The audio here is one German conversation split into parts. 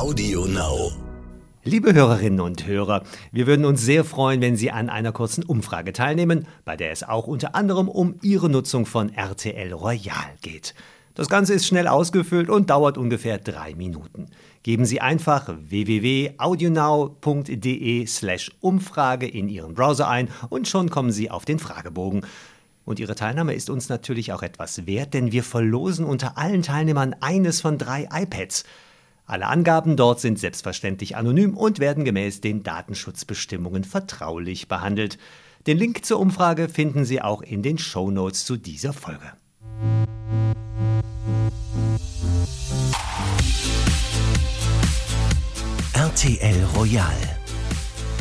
Audio Now. Liebe Hörerinnen und Hörer, wir würden uns sehr freuen, wenn Sie an einer kurzen Umfrage teilnehmen, bei der es auch unter anderem um Ihre Nutzung von RTL Royal geht. Das Ganze ist schnell ausgefüllt und dauert ungefähr drei Minuten. Geben Sie einfach www.audionow.de slash Umfrage in Ihren Browser ein und schon kommen Sie auf den Fragebogen. Und Ihre Teilnahme ist uns natürlich auch etwas wert, denn wir verlosen unter allen Teilnehmern eines von drei iPads. Alle Angaben dort sind selbstverständlich anonym und werden gemäß den Datenschutzbestimmungen vertraulich behandelt. Den Link zur Umfrage finden Sie auch in den Show Notes zu dieser Folge. RTL Royal.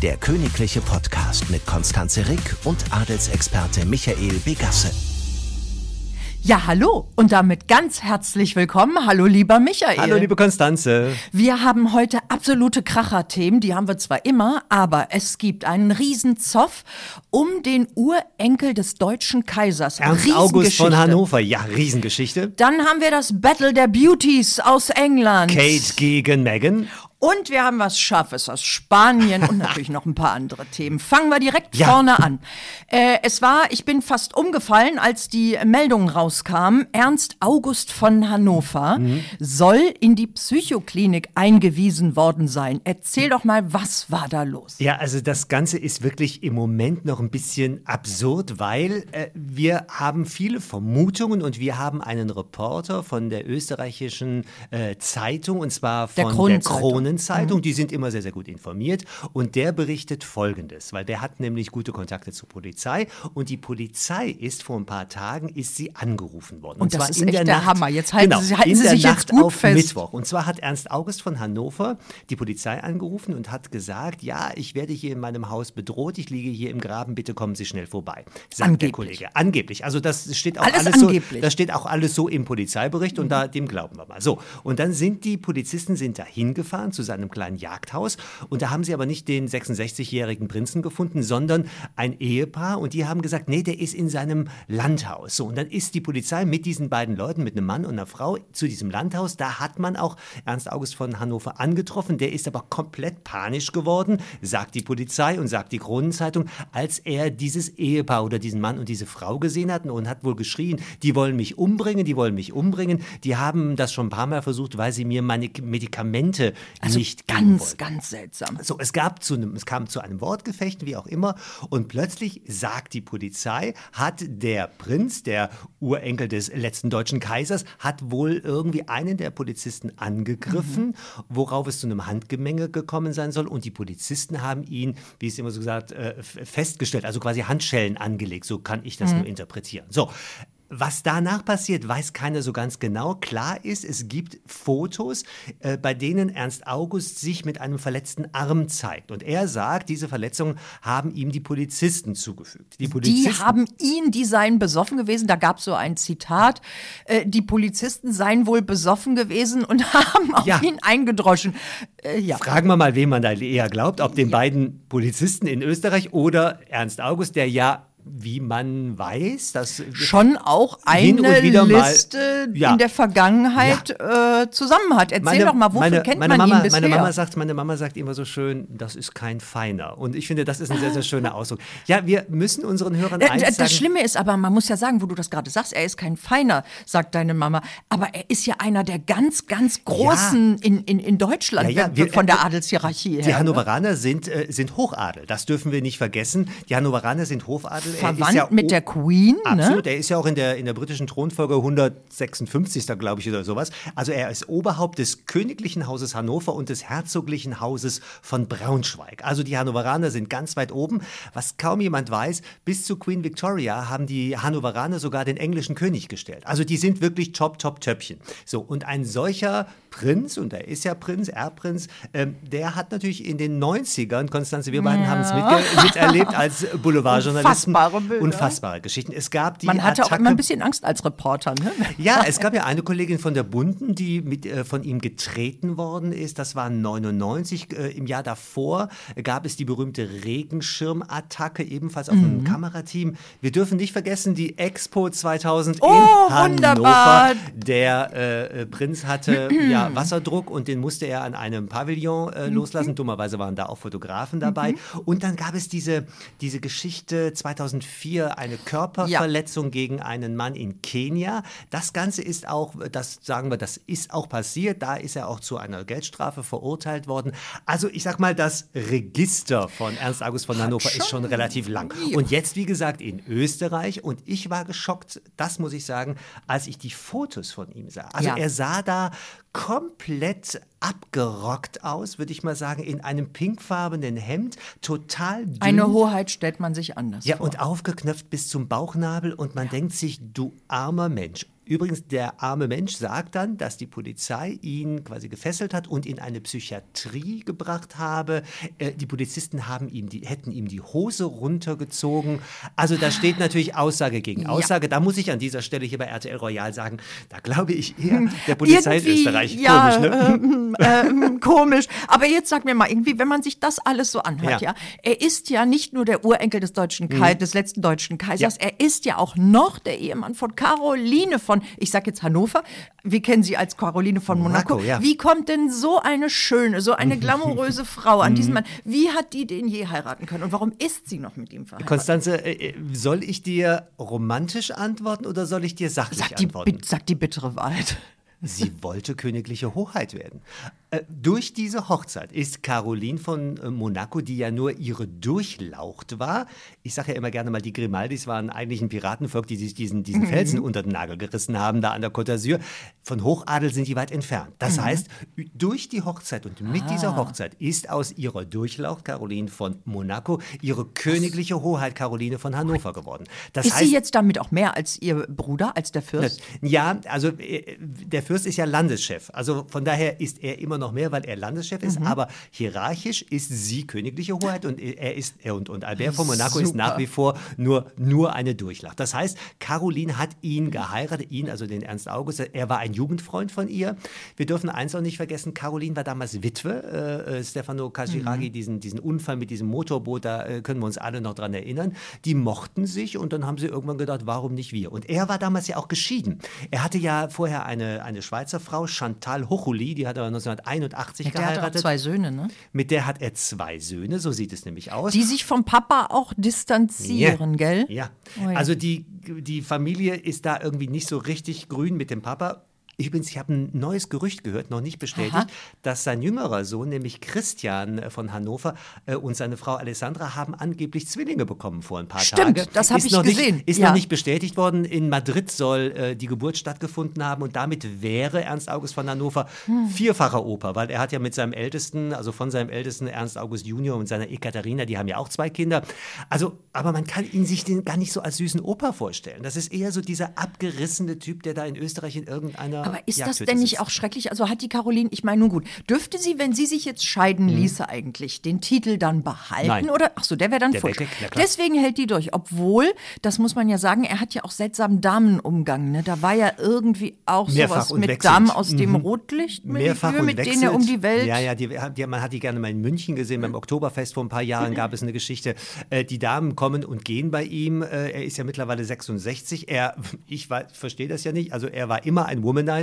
Der königliche Podcast mit Konstanze Rick und Adelsexperte Michael Begasse. Ja, hallo und damit ganz herzlich willkommen. Hallo, lieber Michael. Hallo, liebe Konstanze. Wir haben heute absolute Kracher-Themen, die haben wir zwar immer, aber es gibt einen Riesenzoff um den Urenkel des deutschen Kaisers. Ernst August von Hannover, ja, Riesengeschichte. Dann haben wir das Battle der Beauties aus England. Kate gegen Meghan. Und wir haben was Scharfes aus Spanien und natürlich noch ein paar andere Themen. Fangen wir direkt Ja. vorne an. Äh, es war, ich bin fast umgefallen, als die Meldung rauskam, Ernst August von Hannover Mhm. soll in die Psychoklinik eingewiesen worden sein. Erzähl doch mal, was war da los? Ja, also das Ganze ist wirklich im Moment noch ein bisschen absurd, weil äh, wir haben viele Vermutungen und wir haben einen Reporter von der österreichischen äh, Zeitung und zwar von Der der Kronenzeitung. Kronenzeitung. Die sind immer sehr, sehr gut informiert und der berichtet Folgendes, weil der hat nämlich gute Kontakte zur Polizei und die Polizei ist vor ein paar Tagen ist sie angerufen worden. Und das zwar ist in echt der der Nacht, Hammer. Jetzt halten genau, Sie- halten in Sie der sich jetzt Nacht auf fest. Mittwoch. Und zwar hat Ernst August von Hannover die Polizei angerufen und hat gesagt, ja, ich werde hier in meinem Haus bedroht, ich liege hier im Graben, bitte kommen Sie schnell vorbei. Sagt der Angeblich. Kollege. Angeblich. Also das steht auch Alles alles, so, das steht auch alles so im Polizeibericht und da, dem glauben wir mal. So, und dann sind die Polizisten sind da hingefahren zu seinem kleinen Jagdhaus und da haben sie aber nicht den 66-jährigen Prinzen gefunden, sondern ein Ehepaar und die haben gesagt, nee, der ist in seinem Landhaus. So, und dann ist die Polizei mit diesen beiden Leuten, mit einem Mann und einer Frau zu diesem Landhaus. Da hat man auch Ernst August von Hannover angetroffen. Der ist aber komplett panisch geworden, sagt die Polizei und sagt die Kronenzeitung, als er dieses Ehepaar oder diesen Mann und diese Frau gesehen hat und hat wohl geschrien, die wollen mich umbringen, die wollen mich umbringen. Die haben das schon ein paar Mal versucht, weil sie mir meine Medikamente nicht Also Ganz, wollten. ganz seltsam. So, es, gab zu einem, es kam zu einem Wortgefecht, wie auch immer, und plötzlich sagt die Polizei, hat der Prinz, der Urenkel des letzten deutschen Kaisers, hat wohl irgendwie einen der Polizisten angegriffen, worauf es zu einem Handgemenge gekommen sein soll. Und die Polizisten haben ihn, wie es immer so gesagt, äh, festgestellt, also quasi Handschellen angelegt. So kann ich das nur interpretieren. So. Was danach passiert, weiß keiner so ganz genau. Klar ist, es gibt Fotos, äh, bei denen Ernst August sich mit einem verletzten Arm zeigt. Und er sagt, diese Verletzungen haben ihm die Polizisten zugefügt. Die, Die Polizisten, haben ihn, die seien besoffen gewesen. Da gab es so ein Zitat. Äh, die Polizisten seien wohl besoffen gewesen und haben auf Ja. ihn eingedroschen. Äh, ja. Fragen wir mal, wem man da eher glaubt, ob den beiden Polizisten in Österreich oder Ernst August, der ja, wie man weiß, das Schon auch eine wieder mal- Liste Ja. in der Vergangenheit äh, zusammen hat. Erzähl doch mal, wofür meine, kennt meine man Mama, ihn bisher? Meine Mama, sagt, meine Mama sagt immer so schön, das ist kein Feiner. Und ich finde, das ist ein sehr, sehr schöner Ausdruck. Ja, wir müssen unseren Hörern Äh, Das sagen. Schlimme ist aber, man muss ja sagen, wo du das gerade sagst, er ist kein Feiner, sagt deine Mama. Aber er ist ja einer der ganz, ganz Großen in, in, in Deutschland Ja, ja, wir- von der äh, Adelshierarchie her. Die Hannoveraner sind, äh, sind Hochadel, das dürfen wir nicht vergessen. Die Hannoveraner sind Hochadel. Er Verwandt ist ja mit der Queen, Absolut, ne? er ist ja auch in der, in der britischen Thronfolge 156. glaube ich oder sowas. Also er ist Oberhaupt des königlichen Hauses Hannover und des herzoglichen Hauses von Braunschweig. Also die Hannoveraner sind ganz weit oben. Was kaum jemand weiß, bis zu Queen Victoria haben die Hannoveraner sogar den englischen König gestellt. Also die sind wirklich top, top, Töpfchen. So, und ein solcher Prinz, und er ist ja Prinz, Erbprinz, ähm, der hat natürlich in den 90ern, Konstanze, wir beiden haben es miterlebt als Boulevardjournalisten, Unfassbare Bilder. Unfassbare Geschichten. Es gab die Man hatte Attacke, auch immer ein bisschen Angst als Reporter. Ne? Ja, es gab ja eine Kollegin von der Bunden, die mit, äh, von ihm getreten worden ist. Das war 99. Äh, Im Jahr davor gab es die berühmte Regenschirmattacke, ebenfalls auf Mhm. einem Kamerateam. Wir dürfen nicht vergessen, die Expo 2000 Oh, in Hannover. wunderbar. Der äh, Prinz hatte ja, Wasserdruck und den musste er an einem Pavillon äh, Mhm. loslassen. Dummerweise waren da auch Fotografen dabei. Und dann gab es diese, diese Geschichte 2004, eine Körperverletzung gegen einen Mann in Kenia. Das Ganze ist auch, das sagen wir, das ist auch passiert. Da ist er auch zu einer Geldstrafe verurteilt worden. Also ich sag mal, das Register von Ernst August von Hannover ist schon relativ lang. Und jetzt, wie gesagt, in Österreich. Und ich war geschockt, das muss ich sagen, als ich die Fotos von ihm sah. Also Ja. er sah da komplett abgerockt aus, würde ich mal sagen, in einem pinkfarbenen Hemd, total dünn. Eine Hoheit stellt man sich anders Ja, vor. und aufgeknöpft bis zum Bauchnabel und man denkt sich, du armer Mensch. Übrigens, der arme Mensch sagt dann, dass die Polizei ihn quasi gefesselt hat und in eine Psychiatrie gebracht habe. Äh, die Polizisten haben ihm die, hätten ihm die Hose runtergezogen. Also da steht natürlich Aussage gegen Aussage. Da muss ich an dieser Stelle hier bei RTL Royal sagen, da glaube ich eher der Polizei in Irgendwie, Österreich. Ja, Komisch, ne? ähm, ähm, komisch. Aber jetzt sag mir mal, irgendwie, wenn man sich das alles so anhört, ja, Ja. er ist ja nicht nur der Urenkel des deutschen Kai des letzten deutschen Kaisers, Ja. er ist ja auch noch der Ehemann von Caroline von, ich sag jetzt Hannover, wir kennen sie als Caroline von Monaco. Monaco, ja. Wie kommt denn so eine schöne, so eine glamouröse Frau an Mhm. diesen Mann? Wie hat die den je heiraten können und warum ist sie noch mit ihm verheiratet? Konstanze, äh, äh, soll ich dir romantisch antworten oder soll ich dir sachlich Sag die, antworten? bi- sag die bittere Wahrheit. Sie wollte königliche Hoheit werden. Äh, durch diese Hochzeit ist Caroline von äh, Monaco, die ja nur ihre Durchlaucht war, ich sage ja immer gerne mal, die Grimaldis waren eigentlich ein Piratenvolk, die sich diesen, diesen Felsen unter den Nagel gerissen haben, da an der Côte d'Azur. Von Hochadel sind die weit entfernt. Das heißt, ü- durch die Hochzeit und mit dieser Hochzeit ist aus ihrer Durchlaucht Caroline von Monaco ihre königliche Hoheit Caroline von Hannover geworden. Das Ist heißt, sie jetzt damit auch mehr als ihr Bruder, als der Fürst? ja, also äh, der Fürst ist ja Landeschef. Also von daher ist er immer noch mehr, weil er Landeschef Mhm. ist. Aber hierarchisch ist sie königliche Hoheit und er ist er und, und Albert von Monaco ist Super. nach wie vor nur, nur eine Durchlacht. Das heißt, Caroline hat ihn geheiratet, ihn, also den Ernst August. Er war ein Jugendfreund von ihr. Wir dürfen eins auch nicht vergessen, Caroline war damals Witwe. Äh, äh, Stefano Kashiragi, Mhm. diesen, diesen Unfall mit diesem Motorboot, da äh, können wir uns alle noch dran erinnern. Die mochten sich und dann haben sie irgendwann gedacht, warum nicht wir? Und er war damals ja auch geschieden. Er hatte ja vorher eine, eine Schweizer Frau, Chantal Hochuli, die hat er 1981 Der hat auch geheiratet. zwei Söhne, ne? Mit der hat er zwei Söhne, so sieht es nämlich aus. Die sich vom Papa auch distanzieren, gell? Ja, Oh ja. also die, die Familie ist da irgendwie nicht so richtig grün mit dem Papa. Übrigens, ich habe ein neues Gerücht gehört, noch nicht bestätigt, Aha. dass sein jüngerer Sohn, nämlich Christian äh, von Hannover äh, und seine Frau Alessandra haben angeblich Zwillinge bekommen vor ein paar Stimmt, Tagen. das hab Ist ich noch gesehen, Nicht, ist ja. noch nicht bestätigt worden. In Madrid soll äh, die Geburt stattgefunden haben und damit wäre Ernst August von Hannover Hm. vierfacher Opa, weil er hat ja mit seinem Ältesten, also von seinem Ältesten Ernst August Junior und seiner Ekaterina, die haben ja auch zwei Kinder. Also, aber man kann ihn sich den gar nicht so als süßen Opa vorstellen. Das ist eher so dieser abgerissene Typ, der da in Österreich in irgendeiner Aber ist das denn nicht auch schrecklich? Also hat die Caroline, ich meine, nun gut, dürfte sie, wenn sie sich jetzt scheiden ließe eigentlich, den Titel dann behalten? Mhm. Nein. Oder? Ach so, der wäre dann Der futsch. weg, klar. Deswegen hält die durch. Obwohl, das muss man ja sagen, er hat ja auch seltsamen Damenumgang. Ne? Da war ja irgendwie auch Mehrfach sowas mit. Damen aus dem Mhm. Rotlicht, Mehrfach mit, wechselt. denen er um die Welt. Ja, ja, die, die, man hat die gerne mal in München gesehen. Beim Oktoberfest vor ein paar Jahren gab es eine Geschichte. Äh, die Damen kommen und gehen bei ihm. Äh, er ist ja mittlerweile 66. Er, ich verstehe das ja nicht. Also er war immer ein Womanizer.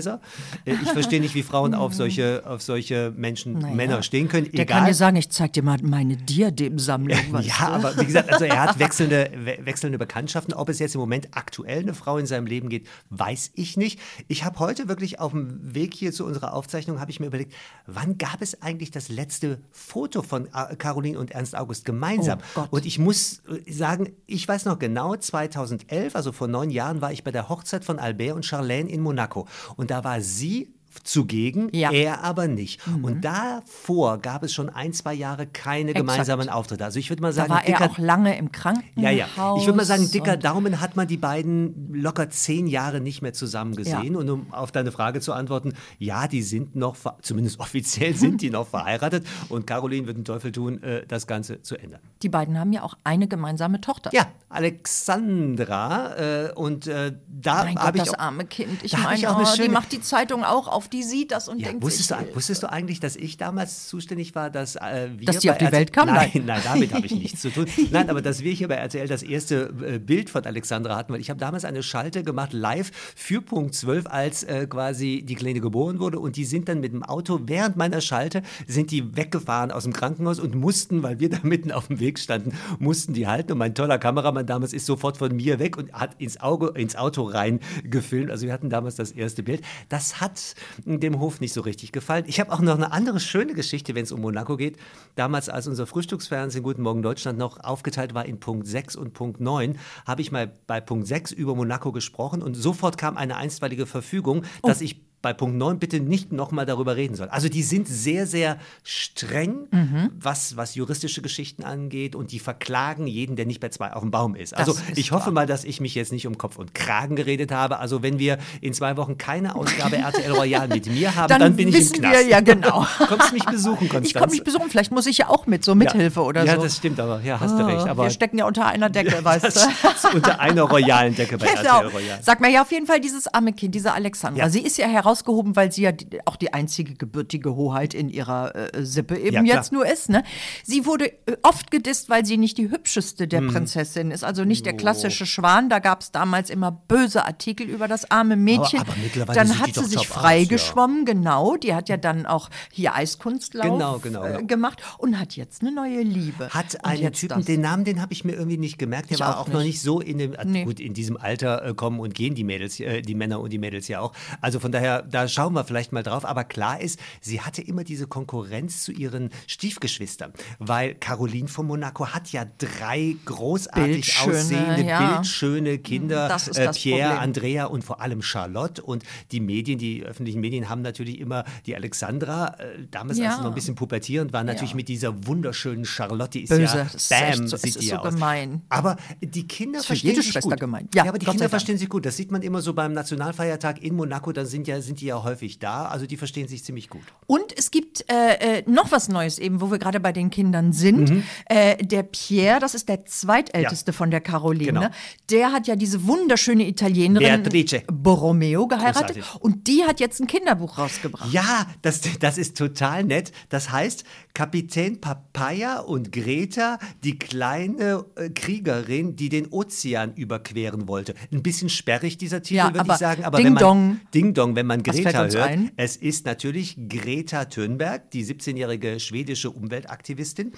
Äh, ich verstehe nicht, wie Frauen auf solche, auf solche Menschen, Naja. Männer stehen können. Der Egal. kann dir sagen, ich zeig dir mal meine Diademsammlung. Ja, aber wie gesagt, also er hat wechselnde, we wechselnde Bekanntschaften. Ob es jetzt im Moment aktuell eine Frau in seinem Leben geht, weiß ich nicht. Ich habe heute wirklich auf dem Weg hier zu unserer Aufzeichnung, habe ich mir überlegt, wann gab es eigentlich das letzte Foto von äh, Caroline und Ernst August gemeinsam? Oh und ich muss äh, sagen, ich weiß noch genau, 2011, also vor neun Jahren, war ich bei der Hochzeit von Albert und Charlene in Monaco. Und da war sie zugegen, Ja. Mhm. er aber nicht. Und davor gab es schon ein, zwei Jahre keine Exakt. gemeinsamen Auftritte. Also ich würde mal Da sagen, war er dicker- auch lange im Krankenhaus. ja, ja. Ich würde mal sagen, dicker und- Daumen hat man die beiden locker zehn Jahre nicht mehr zusammen gesehen. Ja. Und um auf deine Frage zu antworten, ja, die sind noch, zumindest offiziell sind die noch verheiratet. Und Caroline wird den Teufel tun, äh, das Ganze zu ändern. Die beiden haben ja auch eine gemeinsame Tochter. Ja, Alexandra. Äh, und äh, da habe ich das auch, arme Kind. Ich meine, oh, die schöne- macht die Zeitung auch auf, die sieht das und ja, denkt wusstest, sich, du, wusstest du eigentlich, dass ich damals zuständig war, dass äh, wir Dass die auf die Welt kam? Nein, Nein. nein, damit habe ich nichts zu tun. Nein, aber dass wir hier bei RTL das erste äh, Bild von Alexandra hatten, weil ich habe damals eine Schalte gemacht, live für Punkt 12, als äh, quasi die Kleine geboren wurde und die sind dann mit dem Auto während meiner Schalte, sind die weggefahren aus dem Krankenhaus und mussten, weil wir da mitten auf dem Weg standen, mussten die halten und mein toller Kameramann damals ist sofort von mir weg und hat ins, Auge, ins Auto rein gefilmt. Also wir hatten damals das erste Bild. Das hat dem Hof nicht so richtig gefallen. Ich habe auch noch eine andere schöne Geschichte, wenn es um Monaco geht. Damals, als unser Frühstücksfernsehen Guten Morgen Deutschland noch aufgeteilt war in Punkt 6 und Punkt 9, habe ich mal bei Punkt 6 über Monaco gesprochen und sofort kam eine einstweilige Verfügung, dass ich bei Punkt 9 bitte nicht nochmal darüber reden soll. Also die sind sehr, sehr streng, Mhm. was, was juristische Geschichten angeht und die verklagen jeden, der nicht bei zwei auf dem Baum ist. Also ist ich hoffe wahr. mal, dass ich mich jetzt nicht um Kopf und Kragen geredet habe. Also wenn wir in zwei Wochen keine Ausgabe RTL Royal mit mir haben, dann, dann, bin ich im Knast. wir, ja genau. Kommst mich besuchen, Konstanze? Ich komme mich besuchen, vielleicht muss ich ja auch mit, so Mithilfe oder ja, so. das stimmt, aber ja, hast du Oh, recht. Aber wir stecken ja unter einer Decke, weißt das du. unter einer royalen Decke bei Genau. RTL Royal. Sag mal ja auf jeden Fall dieses arme Kind, diese Alexandra. Ja. Sie ist ja herausgehoben, weil sie ja die, auch die einzige gebürtige Hoheit in ihrer äh, Sippe eben Ja, jetzt nur ist. Ne? Sie wurde äh, oft gedisst, weil sie nicht die hübscheste der Prinzessin ist, also nicht der klassische Schwan. Da gab es damals immer böse Artikel über das arme Mädchen. aber mittlerweile dann hat sie sich freigeschwommen, genau. Die hat ja dann auch hier Eiskunstlauf Genau, genau, äh, gemacht und hat jetzt eine neue Liebe. Hat einen Typen, das. den Namen, den habe ich mir irgendwie nicht gemerkt. Der Ich war auch auch, noch nicht. so in dem, äh, Nee. gut, in diesem Alter äh, kommen und gehen die Mädels, äh, die Männer und die Mädels ja auch. Also von daher, da schauen wir vielleicht mal drauf. Aber klar ist, sie hatte immer diese Konkurrenz zu ihren Stiefgeschwistern. Weil Caroline von Monaco hat ja drei großartig Bildschöne, aussehende, ja. bildschöne Kinder. Äh, Pierre, Problem. Andrea und vor allem Charlotte. Und die Medien, die öffentlichen Medien haben natürlich immer die Alexandra, äh, damals als Ja. sie noch ein bisschen pubertierend war, natürlich Ja. mit dieser wunderschönen Charlotte, die ist Böse, ja, bam, so- sieht die so aus. gemein. Aber die Kinder verstehen jede sich Schwester gut. gemein. Ja, aber die Kinder verstehen sich gut. Das sieht man immer so beim Nationalfeiertag in Monaco, da sind ja, sind die ja häufig da. Also die verstehen sich ziemlich gut. Und es gibt äh, äh, noch was Neues eben, wo wir gerade bei den Kindern sind. Mhm. Äh, der Pierre, das ist der zweitälteste von der Caroline, Genau. der hat ja diese wunderschöne Italienerin Beatrice. Borromeo geheiratet Großartig. und die hat jetzt ein Kinderbuch rausgebracht. Ja, das, das ist total nett. Das heißt, Kapitän Papaya und Greta, die kleine äh, Kriegerin, die den Ozean überqueren wollte. Ein bisschen sperrig, dieser Titel, Ja, würde ich sagen. Aber Ding wenn man, Dong. Ding Dong, wenn man Was Greta hört, ein? es ist natürlich Greta Thunberg, die 17-jährige schwedische Umweltaktivistin.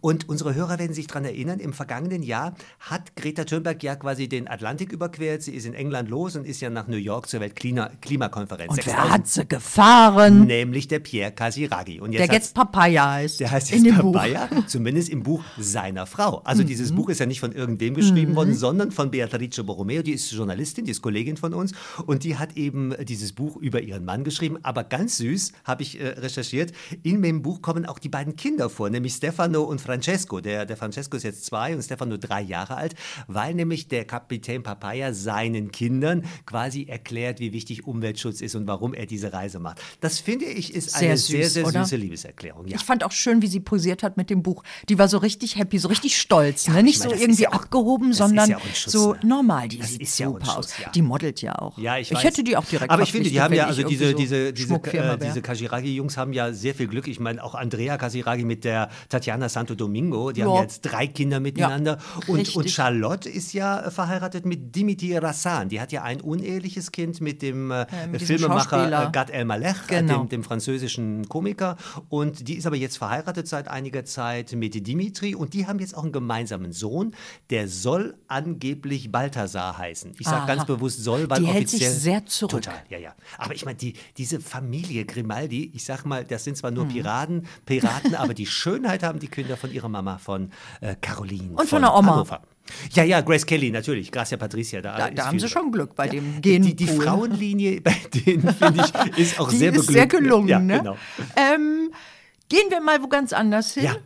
Und unsere Hörer werden sich daran erinnern, im vergangenen Jahr hat Greta Thunberg ja quasi den Atlantik überquert. Sie ist in England los und ist ja nach New York zur Weltklimakonferenz. Und wer 6000 hat sie gefahren? nämlich der Pierre Casiraghi. Und Der jetzt jetzt Papaya heißt. der heißt in jetzt. Papaya, zumindest im Buch seiner Frau. Also Mhm. dieses Buch ist ja nicht von irgendwem geschrieben worden, sondern von Beatrice Borromeo, die ist Journalistin, die ist Kollegin von uns und die hat eben dieses Buch über ihren Mann geschrieben. Aber ganz süß, habe ich äh, recherchiert, in dem Buch kommen auch die beiden Kinder vor, nämlich Stefano und Francesco. Der, der Francesco ist jetzt zwei und Stefano drei Jahre alt, weil nämlich der Kapitän Papaya seinen Kindern quasi erklärt, wie wichtig Umweltschutz ist und warum er diese Reise macht. Das finde ich ist Sehr eine süß, sehr, sehr oder? süße Liebeserklärung. Ja. Ich fand auch schön, wie sie posiert hat mit dem Buch. Die war so richtig happy, so richtig stolz. ne? Nicht ich meine, so irgendwie ja auch- abgehoben, sondern ja Schuss, so ne? normal. Die Das sieht ja super Schuss, aus. ja. Die modelt ja auch. Ja, ich, ich hätte die auch direkt Aber ich finde, die verpflichtet, haben ja, also diese, so diese, diese, äh, diese Kasiragi-Jungs haben ja sehr viel Glück. Ich meine, auch Andrea Kasiragi mit der Tatjana Santo Domingo, die haben Ja. ja jetzt drei Kinder miteinander. und, richtig. und Charlotte ist ja äh, verheiratet mit Dimitri Rassan. Die hat ja ein uneheliches Kind mit dem äh, mit Filmemacher äh, Gad Elmalech, äh, Genau. dem, dem französischen Komiker. Und die ist aber jetzt verheiratet seit einiger Zeit mit Dimitri. Und die haben jetzt auch einen gemeinsamen Sohn. Der soll angeblich Balthasar heißen. Ich sage ganz bewusst soll, weil Die hält sich offiziell sehr zurück. Total, ja, ja. Aber ich meine, die, diese Familie Grimaldi, ich sag mal, das sind zwar nur Piraten, Piraten, aber die Schönheit haben die Kinder von ihrer Mama, von äh, Caroline. Und von der Oma. Hannover. Ja, ja, Grace Kelly, natürlich. Gracia Patricia. Da, Da, da haben sie schon Glück bei dem Die, Genpool. die Frauenlinie bei denen, finde ich, ist auch Die sehr ist sehr gelungen. Ja, ne? genau. ähm, gehen wir mal wo ganz anders hin. Ja.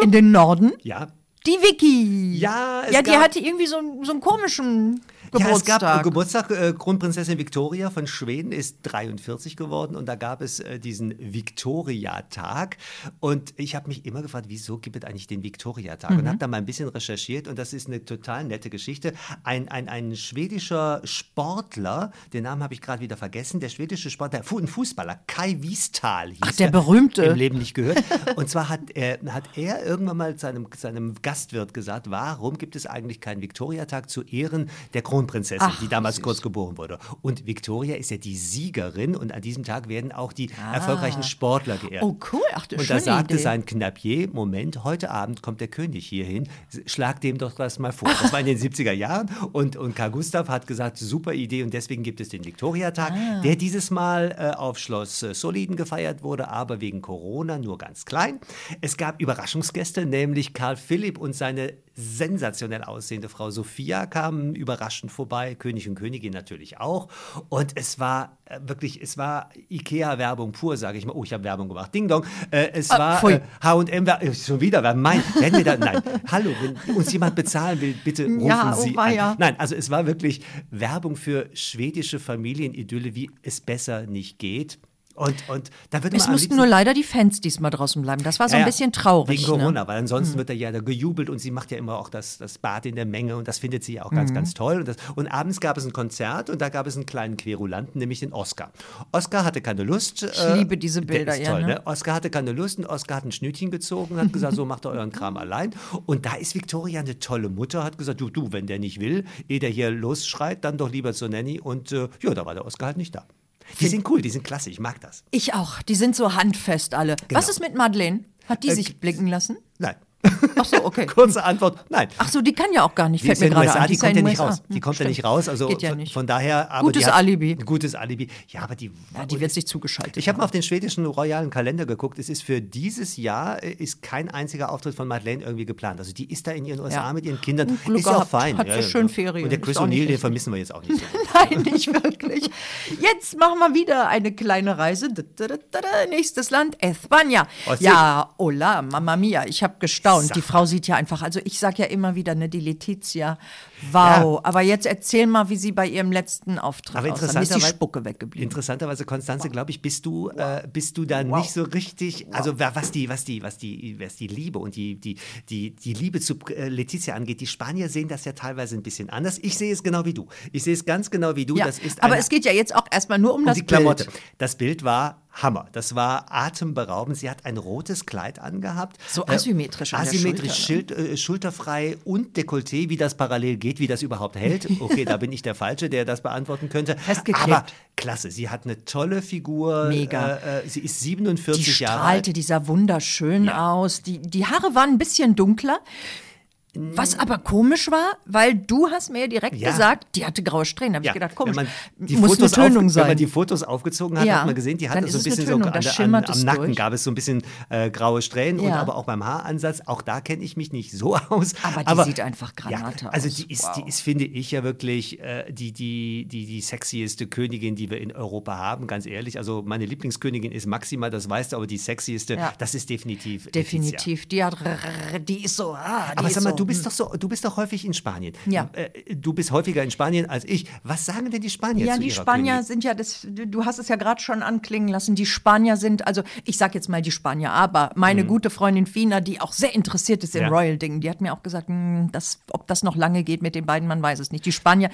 In den Norden. Ja, Die Vicky. Ja, es Ja, die hatte irgendwie so, so einen komischen Ja, es Geburtstag. gab äh, Geburtstag. Äh, Kronprinzessin Victoria von Schweden ist 43 geworden und da gab es äh, diesen Victoria-Tag. Und ich habe mich immer gefragt, wieso gibt es eigentlich den Victoria-Tag? Und habe da mal ein bisschen recherchiert und das ist eine total nette Geschichte. Ein, ein, ein schwedischer Sportler, den Namen habe ich gerade wieder vergessen, der schwedische Sportler, ein Fußballer, Kai Wiestal hieß Ach, der er. berühmte. Im Leben nicht gehört. Und zwar hat er, hat er irgendwann mal seinem, seinem Gastwirt gesagt, warum gibt es eigentlich keinen Victoria-Tag zu Ehren der Kronprinzessin, Ach, die damals süß. kurz geboren wurde. Und Victoria ist ja die Siegerin und an diesem Tag werden auch die erfolgreichen Sportler geehrt. Oh, cool. Ach, du Und da sagte Idee. sein Knappier, Moment, heute Abend kommt der König hierhin, schlag dem doch das mal vor. Das war in den 70er Jahren und, und Karl Gustav hat gesagt, super Idee und deswegen gibt es den Viktoriatag, Ah. der dieses Mal äh, auf Schloss äh, Soliden gefeiert wurde, aber wegen Corona nur ganz klein. Es gab Überraschungsgäste, nämlich Karl Philipp und seine sensationell aussehende Frau Sophia kamen überraschend vorbei, König und Königin natürlich auch. Und es war äh, wirklich, es war Ikea-Werbung pur, sage ich mal. Oh, ich habe Werbung gemacht. Ding dong. Äh, es Ah, war äh, H&M, schon wieder, wer meint, wenn wir da, nein, hallo, wenn uns jemand bezahlen will, bitte rufen Ja, oh Sie weia. an. Nein, also es war wirklich Werbung für schwedische Familienidylle, wie es besser nicht geht. Und, und da wird Es mussten nur leider die Fans diesmal draußen bleiben. Das war so ja, ein bisschen traurig. Wegen Corona, ne? weil ansonsten wird da ja da gejubelt und sie macht ja immer auch das, das Bad in der Menge und das findet sie ja auch ganz, ganz toll. Und, das, und abends gab es ein Konzert und da gab es einen kleinen Querulanten, nämlich den Oscar. Oscar hatte keine Lust. Ich liebe diese Bilder, ist ja, toll, ne? ne? Oscar hatte keine Lust und Oscar hat ein Schnütchen gezogen und hat gesagt, so macht ihr euren Kram allein. Und da ist Victoria eine tolle Mutter, hat gesagt, du, du, wenn der nicht will, ehe der hier losschreit, dann doch lieber zur Nanny. Und äh, ja, da war der Oscar halt nicht da. Die sind cool, die sind klasse, ich mag das. Ich auch. Die sind so handfest alle. Genau. Was ist mit Madeleine? Hat die Äh, sich blicken lassen? Nein. Ach so, okay. Kurze Antwort, nein. Ach so, die kann ja auch gar nicht. Die Fällt mir gerade an. die ist kommt ja nicht raus. Die Hm, kommt ja stimmt. nicht raus. Also Geht ja von, nicht. von daher. Aber Gutes die Alibi. Gutes Alibi. Ja, aber die. Ja, die wird sich zugeschaltet. ich habe mal auf den schwedischen royalen Kalender geguckt. Es ist für dieses Jahr äh, ist kein einziger Auftritt von Madeleine irgendwie geplant. Also die ist da in ihren USA Ja. mit ihren Kindern. Glück ist ja auch gehabt. fein. Hat ja, so ja. schön Ferien. Und der Chris O'Neill, den vermissen wir jetzt auch nicht so. Nein, nicht wirklich. Jetzt machen wir wieder eine kleine Reise. Nächstes Land. Ostsee. Ja, hola, Mamma Mia. Ich habe gestaunt. Sag. Die Frau sieht ja einfach, also ich sage ja immer wieder, ne, die Letizia, wow. Aber jetzt erzähl mal, wie sie bei ihrem letzten Auftritt Aber aussah. Ist die interessanterweise- Spucke weggeblieben. Interessanterweise, Konstanze, glaube ich, bist du, äh, bist du da nicht so richtig, also wa- was die, was die, was die, was die Liebe und die, die, die, die Liebe zu äh, Letizia angeht, die Spanier sehen das ja teilweise ein bisschen anders. Ich sehe es genau wie du. Ich sehe es ganz genau wie du. Ja, das ist aber es geht ja jetzt auch erstmal nur um, um das die Klamotte. Bild. Das Bild war Hammer. Das war atemberaubend. Sie hat ein rotes Kleid angehabt. So asymmetrisch der Asymmetrisch, Schulter, Schild, äh, schulterfrei und Dekolleté, wie das parallel geht, wie das überhaupt hält. Okay, da bin ich der Falsche, der das beantworten könnte. Festgeklebt. Aber klasse, sie hat eine tolle Figur. Mega. Äh, äh, sie ist Die 47 Jahre alt. strahlte, die sah wunderschön Ja. aus. Die, die Haare waren ein bisschen dunkler. Was aber komisch war, weil du hast mir direkt Ja. gesagt, die hatte graue Strähnen. Da habe ich gedacht, komisch, wenn man die muss Fotos eine Tönung auf, sein. Wenn man die Fotos aufgezogen hat, Ja, hat man gesehen, die hatte so ein bisschen so an, an, am Nacken durch. gab es so ein bisschen äh, graue Strähnen und Ja. aber auch beim Haaransatz, auch da kenne ich mich nicht so aus. Aber die sieht einfach Granate ja, Also aus. die ist, Wow. die ist, finde ich ja wirklich äh, die, die, die, die sexieste Königin, die wir in Europa haben, ganz ehrlich. Also meine Lieblingskönigin ist Maxima, das weißt du, aber die sexieste, Ja. das ist definitiv Letizia. Definitiv. Die hat, die ist so, ah, die Aber ist sag mal, so, du bist doch so, du bist doch häufig in Spanien. Ja. Äh, Du bist häufiger in Spanien als ich. Was sagen denn die Spanier Ja, zu die ihrer Spanier Königin? sind ja, das, du hast es ja gerade schon anklingen lassen, die Spanier sind, also ich sag jetzt mal die Spanier, aber meine gute Freundin Fina, die auch sehr interessiert ist in Mhm. Ja. Royal-Dingen, die hat mir auch gesagt, hm, das, ob das noch lange geht mit den beiden, man weiß es nicht. Die Spanier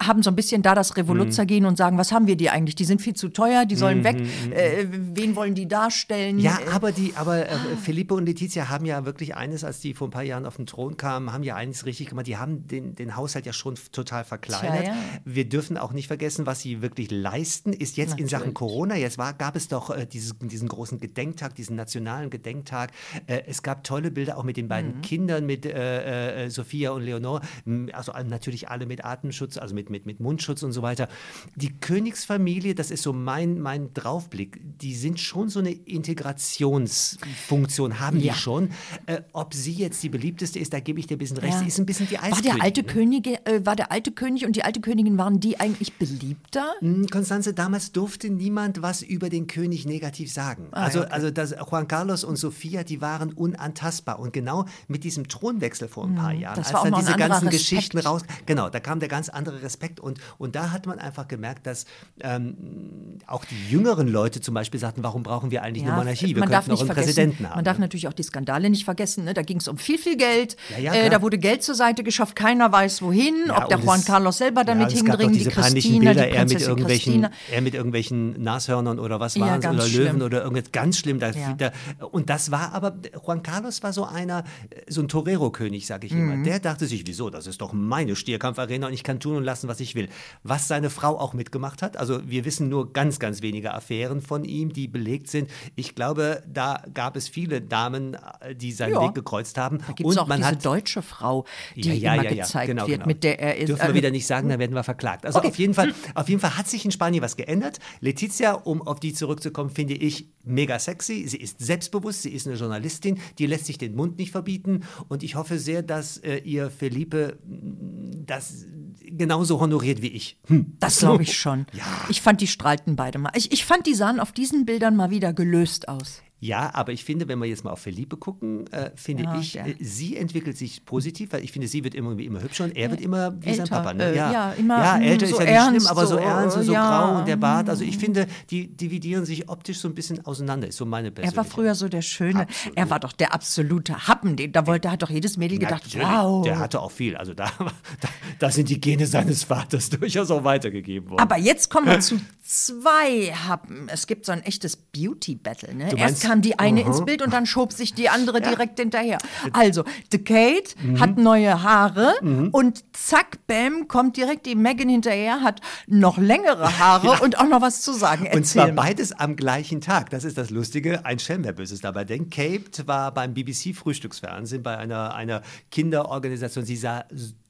haben so ein bisschen da das Revoluzzer Mhm. gehen und sagen, was haben wir die eigentlich? Die sind viel zu teuer, die sollen weg. Äh, wen wollen die darstellen? Ja, Äh, aber die, aber äh, Felipe und Letizia haben ja wirklich eines, als die vor ein paar Jahren auf den Thron kamen, haben ja eines richtig gemacht. Die haben den, den Haushalt ja schon total verkleinert. Tja, ja. Wir dürfen auch nicht vergessen, was sie wirklich leisten, ist jetzt in Sachen Natürlich. Corona. Jetzt war, gab es doch äh, dieses, diesen großen Gedenktag, diesen nationalen Gedenktag. Äh, es gab tolle Bilder auch mit den Mhm. beiden Kindern, mit äh, äh, Sophia und Leonor. M, Also äh, natürlich alle mit Atemschutz, also mit, mit, mit Mundschutz und so weiter. Die Königsfamilie, das ist so mein, mein Draufblick, die sind schon so eine Integrationsfunktion, haben Ja. die schon. Äh, ob sie jetzt die beliebteste ist, da gebe gebe ich dir ein bisschen recht. Sie ist ein bisschen die war Eiskönigin. der alte ne? König, äh, war der alte König und die alte Königin waren die eigentlich beliebter? Hm, Konstanze, damals durfte niemand was über den König negativ sagen. also, also das, Juan Carlos und Sophia, die waren unantastbar. Und genau mit diesem Thronwechsel vor ein paar Jahren, das als war dann diese ganzen Respekt. Geschichten raus, genau, da kam der ganz andere Respekt. Und, und da hat man einfach gemerkt, dass ähm, auch die jüngeren Leute zum Beispiel sagten, warum brauchen wir eigentlich eine Monarchie? Wir man darf könnten auch einen Präsidenten haben. Man darf ne? natürlich auch die Skandale nicht vergessen. Ne? Da ging es um viel, viel Geld. Ja, ja, äh, klar. da wurde Geld zur Seite geschafft. Keiner weiß wohin. Ja, ob der Juan es- Carlos selber damit ja, hindringt, die Christina, Bilder, die er mit Prinzessin irgendwelchen, Christina. er mit irgendwelchen Nashörnern oder was Ja, waren ganz oder schlimm. Löwen oder irgendwas ganz schlimm. Da, Ja. da, und das war aber Juan Carlos war so einer, äh, so ein Torero-König, sage ich Mhm. immer. Der dachte sich, wieso? Das ist doch meine Stierkampfarena und ich kann tun und lassen, was ich will. Was seine Frau auch mitgemacht hat. Also wir wissen nur ganz, ganz wenige Affären von ihm, die belegt sind. Ich glaube, da gab es viele Damen, äh, die seinen Ja. Weg gekreuzt haben. Und auch man hat deutsche Frau, die ja, ja, immer ja, gezeigt genau, wird, genau. mit der er ist. Dürfen wir Also- wieder nicht sagen, dann werden wir verklagt. Also Okay. auf, jeden Fall, auf jeden Fall hat sich in Spanien was geändert. Letizia, um auf die zurückzukommen, finde ich mega sexy. Sie ist selbstbewusst, sie ist eine Journalistin, die lässt sich den Mund nicht verbieten. Und ich hoffe sehr, dass äh, ihr Felipe mh, das genauso honoriert wie ich. Hm. Das glaube ich schon. Ja. Ich fand, die strahlten beide mal. Ich, ich fand, die sahen auf diesen Bildern mal wieder gelöst aus. Ja, aber ich finde, wenn wir jetzt mal auf Felipe gucken, äh, finde Ja, ich, ja. äh, sie entwickelt sich positiv, weil ich finde, sie wird immer, immer hübscher und er wird immer wie sein Älter, Papa. Ne? äh, ja, immer, ja, mm, älter so ist ja nicht schlimm, ernst, aber so, so, ernst und so ja, grau und der Bart. Also ich finde, die dividieren sich optisch so ein bisschen auseinander, ist so meine Er Persönlichkeit. war früher so der Schöne. Absolut. Er war doch der absolute Happen. Da wollte, hat doch jedes Mädel gedacht, Natürlich, wow. Der hatte auch viel. Also da, da, da sind die Gene seines Vaters durchaus auch weitergegeben worden. Aber jetzt kommen wir zu zwei Happen. Es gibt so ein echtes Beauty-Battle. Ne? Du meinst- kam die eine Mhm. ins Bild und dann schob sich die andere direkt hinterher. Also, The Kate hat neue Haare und zack, bam, kommt direkt die Megan hinterher, hat noch längere Haare und auch noch was zu sagen. Erzähl Und zwar mal. beides am gleichen Tag. Das ist das Lustige. Ein Schelm, wer Böses dabei denkt. Kate war beim BBC-Frühstücksfernsehen bei einer, einer Kinderorganisation. Sie sah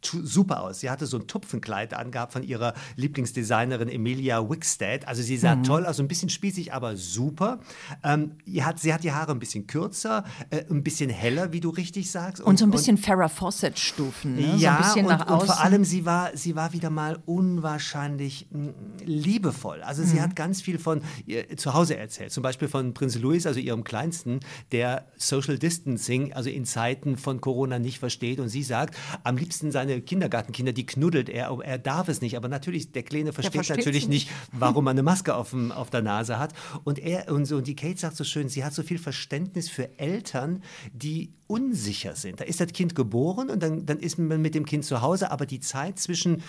super aus. Sie hatte so ein Tupfenkleid angehabt von ihrer Lieblingsdesignerin Emilia Wickstead. Also sie Mhm. sah toll aus, ein bisschen spießig, aber super. Ähm, hat, sie hat die Haare ein bisschen kürzer, äh, ein bisschen heller, wie du richtig sagst. und so ein bisschen Farrah Fawcett-Stufen. Ne? so ja, bisschen und, und vor allem, sie war, sie war wieder mal unwahrscheinlich mm, liebevoll. Also Mhm. sie hat ganz viel von ihr zu Hause erzählt. Zum Beispiel von Prinz Louis, also ihrem Kleinsten, der Social Distancing, also in Zeiten von Corona nicht versteht. Und sie sagt, am liebsten seine Kindergartenkinder, die knuddelt er, aber er darf es nicht. Aber natürlich, der Kleine versteht, versteht's natürlich nicht. nicht, warum man eine Maske auf, dem, auf der Nase hat. Und er und so, und die Kate sagt so schön, sie hat so viel Verständnis für Eltern, die unsicher sind. Da ist das Kind geboren und dann, dann ist man mit dem Kind zu Hause, aber die Zeit zwischen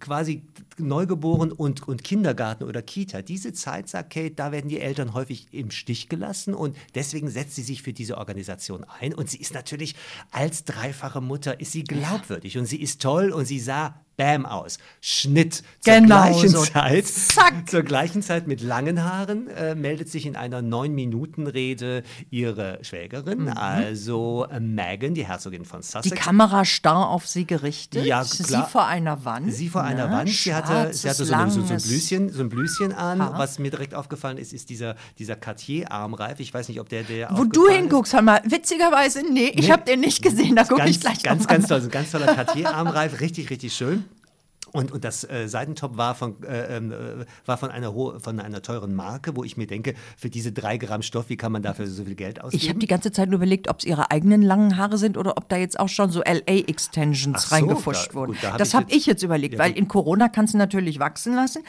quasi Neugeboren und, und Kindergarten oder Kita, diese Zeit, sagt Kate, da werden die Eltern häufig im Stich gelassen und deswegen setzt sie sich für diese Organisation ein. Und sie ist natürlich als dreifache Mutter, ist sie glaubwürdig und sie ist toll und sie sah Bam aus. Schnitt. Zur Genau gleichen so. Zeit. Zack. Zur gleichen Zeit mit langen Haaren äh, meldet sich in einer Neun-Minuten-Rede ihre Schwägerin, also äh, Meghan, die Herzogin von die Sussex. Kamera starr auf sie gerichtet. Ja, Sie vor einer Wand. Sie vor einer ne? Wand. Sie hatte, sie hatte so, ein- so, so, ein Blüschen, so ein Blüschen an. Haar. Was mir direkt aufgefallen ist, ist dieser, dieser Cartier-Armreif. Ich weiß nicht, ob der der Wo du hinguckst, hör mal, witzigerweise, nee, ich Nee. habe den nicht gesehen, da gucke ich gleich ganz, ganz an. toll, so ein ganz toller Cartier-Armreif, richtig, richtig schön. Und, und das äh, Seitentop war von, äh, ähm, äh, war von einer, von einer teuren Marke, wo ich mir denke, für diese drei Gramm Stoff, wie kann man dafür so viel Geld ausgeben? Ich habe die ganze Zeit nur überlegt, ob es ihre eigenen langen Haare sind oder ob da jetzt auch schon so LA-Extensions so, reingefuscht da- wurden. gut, da hab das habe ich jetzt überlegt, Ja, weil in Corona kannst du natürlich wachsen lassen,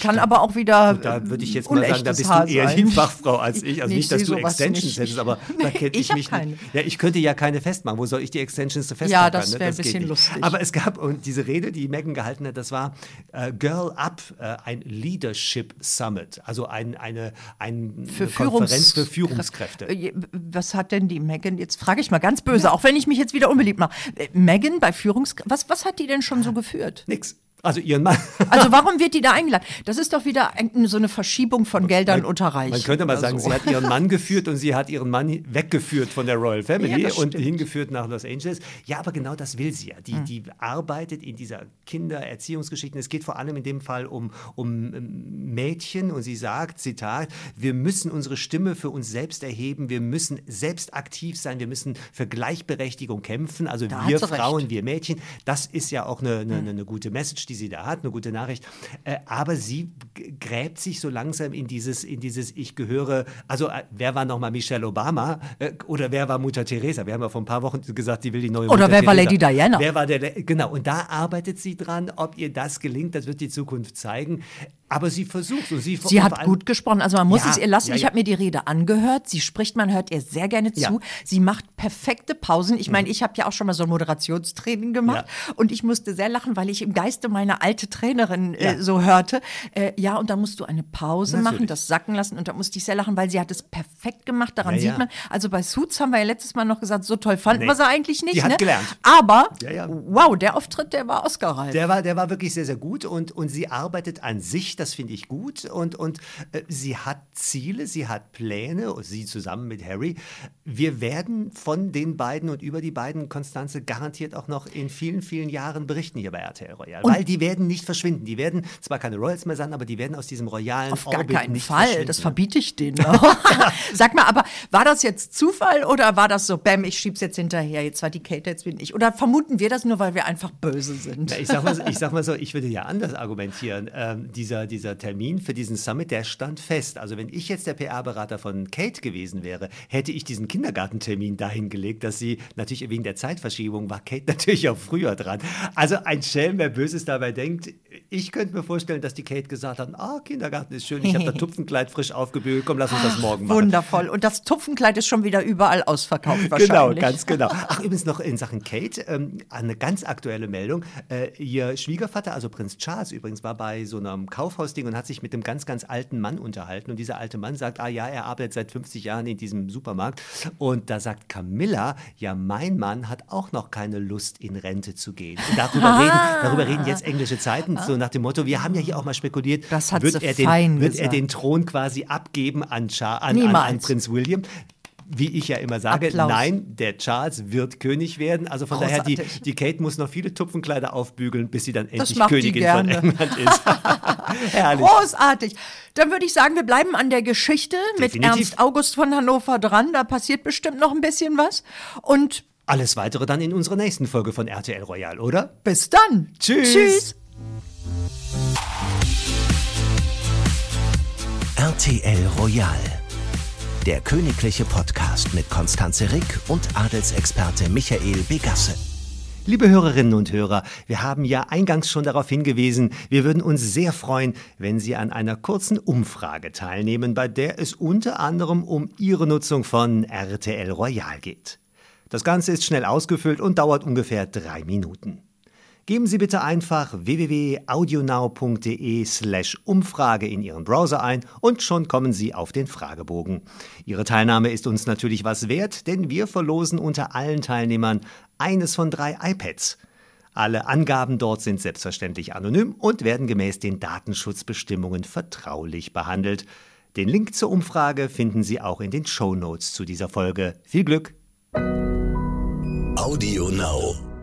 kann glaub- aber auch wieder. Da würde ich jetzt mal sagen, da bist Haar du eher sein. die Fachfrau als ich. Also Nee, nicht, dass du Extensions nicht. hättest, aber da kenne Ich ich, mich keine. nicht. Ja, ich könnte ja keine festmachen. Wo soll ich die Extensions festmachen? Ja, das ne? wär ein bisschen lustig. Aber es gab, und diese Rede, die Megan gehalten hat, das war äh, Girl Up, äh, ein Leadership Summit. Also ein, eine, ein, für Konferenz für Führungskräfte. Äh, Was hat denn die Megan, jetzt frage ich mal ganz böse, auch wenn ich mich jetzt wieder unbeliebt mache. Äh, Megan bei Führungskräften, was, was hat die denn schon so geführt? Nix. Also ihren Mann. Also warum wird die da eingeladen? Das ist doch wieder so eine Verschiebung von Geldern man, unter Reich. Man könnte mal sagen, so. sie hat ihren Mann geführt und sie hat ihren Mann weggeführt von der Royal Family Ja, und stimmt. hingeführt nach Los Angeles. Ja, aber genau das will sie ja. Die, Hm. die arbeitet in dieser Kindererziehungsgeschichte. Es geht vor allem in dem Fall um, um ähm, Mädchen und sie sagt, Zitat, wir müssen unsere Stimme für uns selbst erheben, wir müssen selbst aktiv sein, wir müssen für Gleichberechtigung kämpfen. Also Da wir sie recht. Frauen, wir Mädchen. Das ist ja auch eine, eine, eine gute Message, die sie da hat, eine gute Nachricht. Äh, aber sie gräbt sich so langsam in dieses, in dieses Ich gehöre. Also, äh, wer war nochmal Michelle Obama? Äh, oder wer war Mutter Teresa? Wir haben ja vor ein paar Wochen gesagt, die will die neue Oder Mutter wer war. Lady Diana? Wer war der, genau, und da arbeitet sie dran. Ob ihr das gelingt, das wird die Zukunft zeigen. Aber sie versucht und sie Sie hat gut gesprochen. Also man muss Ja, es ihr lassen. ja, Ich ja. habe mir die Rede angehört. Sie spricht, man hört ihr sehr gerne zu. Mhm. Sie macht perfekte Pausen. Ich meine, ich habe ja auch schon mal so ein Moderationstraining gemacht und ich musste sehr lachen, weil ich im Geiste meine alte Trainerin äh, so hörte. Äh, ja, und da musst du eine Pause machen, Natürlich. das sacken lassen und da musste ich sehr lachen, weil sie hat es perfekt gemacht. Daran sieht man. Also bei Suits haben wir ja letztes Mal noch gesagt, so toll fanden Nee. wir sie eigentlich nicht. Die hat ne? gelernt. Aber wow, der Auftritt, der war Oscar-reif. Der war, der war wirklich sehr, sehr gut und, und sie arbeitet an sich, das finde ich gut. Und, und äh, sie hat Ziele, sie hat Pläne, und sie zusammen mit Harry. Wir werden von den beiden und über die beiden Konstanze garantiert auch noch in vielen, vielen Jahren berichten hier bei RTL Royal. weil die werden nicht verschwinden. Die werden zwar keine Royals mehr sein, aber die werden aus diesem royalen Auf gar Orbit keinen nicht Fall, das verbiete ich denen. Sag mal, aber war das jetzt Zufall oder war das so, bam, ich schieb's jetzt hinterher, jetzt war die Kate, jetzt bin ich? Oder vermuten wir das nur, weil wir einfach böse sind? Ja, ich, sag mal, so- ich sag mal so, ich würde ja anders argumentieren. Ähm, dieser, dieser Termin für diesen Summit, der stand fest. Also wenn ich jetzt der PR-Berater von Kate gewesen wäre, hätte ich diesen Kindergartentermin dahin gelegt, dass sie, natürlich wegen der Zeitverschiebung, war Kate natürlich auch früher dran. Also ein Schelm, wer Böses dabei denkt. Ich könnte mir vorstellen, dass die Kate gesagt hat, ah, Kindergarten ist schön, ich habe das Tupfenkleid frisch aufgebügelt, komm, lass uns das morgen machen. Wundervoll. Und das Tupfenkleid ist schon wieder überall ausverkauft Genau, wahrscheinlich. ganz genau. Ach, übrigens noch in Sachen Kate, ähm, eine ganz aktuelle Meldung. Äh, ihr Schwiegervater, also Prinz Charles übrigens, war bei so einem Kaufhausding und hat sich mit einem ganz, ganz alten Mann unterhalten. Und dieser alte Mann sagt, ah ja, er arbeitet seit 50 Jahren in diesem Supermarkt. Und da sagt Camilla, ja, mein Mann hat auch noch keine Lust, in Rente zu gehen. Und darüber, reden, darüber reden jetzt englische Zeiten, so nach dem Motto, wir haben ja hier auch mal spekuliert, wird, er den, wird er den Thron quasi abgeben an, Char an, an, an. Prinz William? Wie ich ja immer sage, Applaus. nein, der Charles wird König werden. Also von daher, die, Großartig. die Kate muss noch viele Tupfenkleider aufbügeln, bis sie dann endlich Königin von England ist. Herrlich. Großartig. Dann würde ich sagen, wir bleiben an der Geschichte mit Definitiv. Ernst August von Hannover dran. Da passiert bestimmt noch ein bisschen was. Und Alles weitere dann in unserer nächsten Folge von RTL Royal, oder? bis dann. Tschüss. Tschüss. RTL Royal. Der königliche Podcast mit Konstanze Rick und Adelsexperte Michael Begasse. Liebe Hörerinnen und Hörer, wir haben ja eingangs schon darauf hingewiesen, wir würden uns sehr freuen, wenn Sie an einer kurzen Umfrage teilnehmen, bei der es unter anderem um Ihre Nutzung von RTL Royal geht. Das Ganze ist schnell ausgefüllt und dauert ungefähr drei Minuten. Geben Sie bitte einfach www.audionow.de slash Umfrage in Ihren Browser ein und schon kommen Sie auf den Fragebogen. Ihre Teilnahme ist uns natürlich was wert, denn wir verlosen unter allen Teilnehmern eines von drei iPads. Alle Angaben dort sind selbstverständlich anonym und werden gemäß den Datenschutzbestimmungen vertraulich behandelt. Den Link zur Umfrage finden Sie auch in den Show Notes zu dieser Folge. Viel Glück! Audio Now.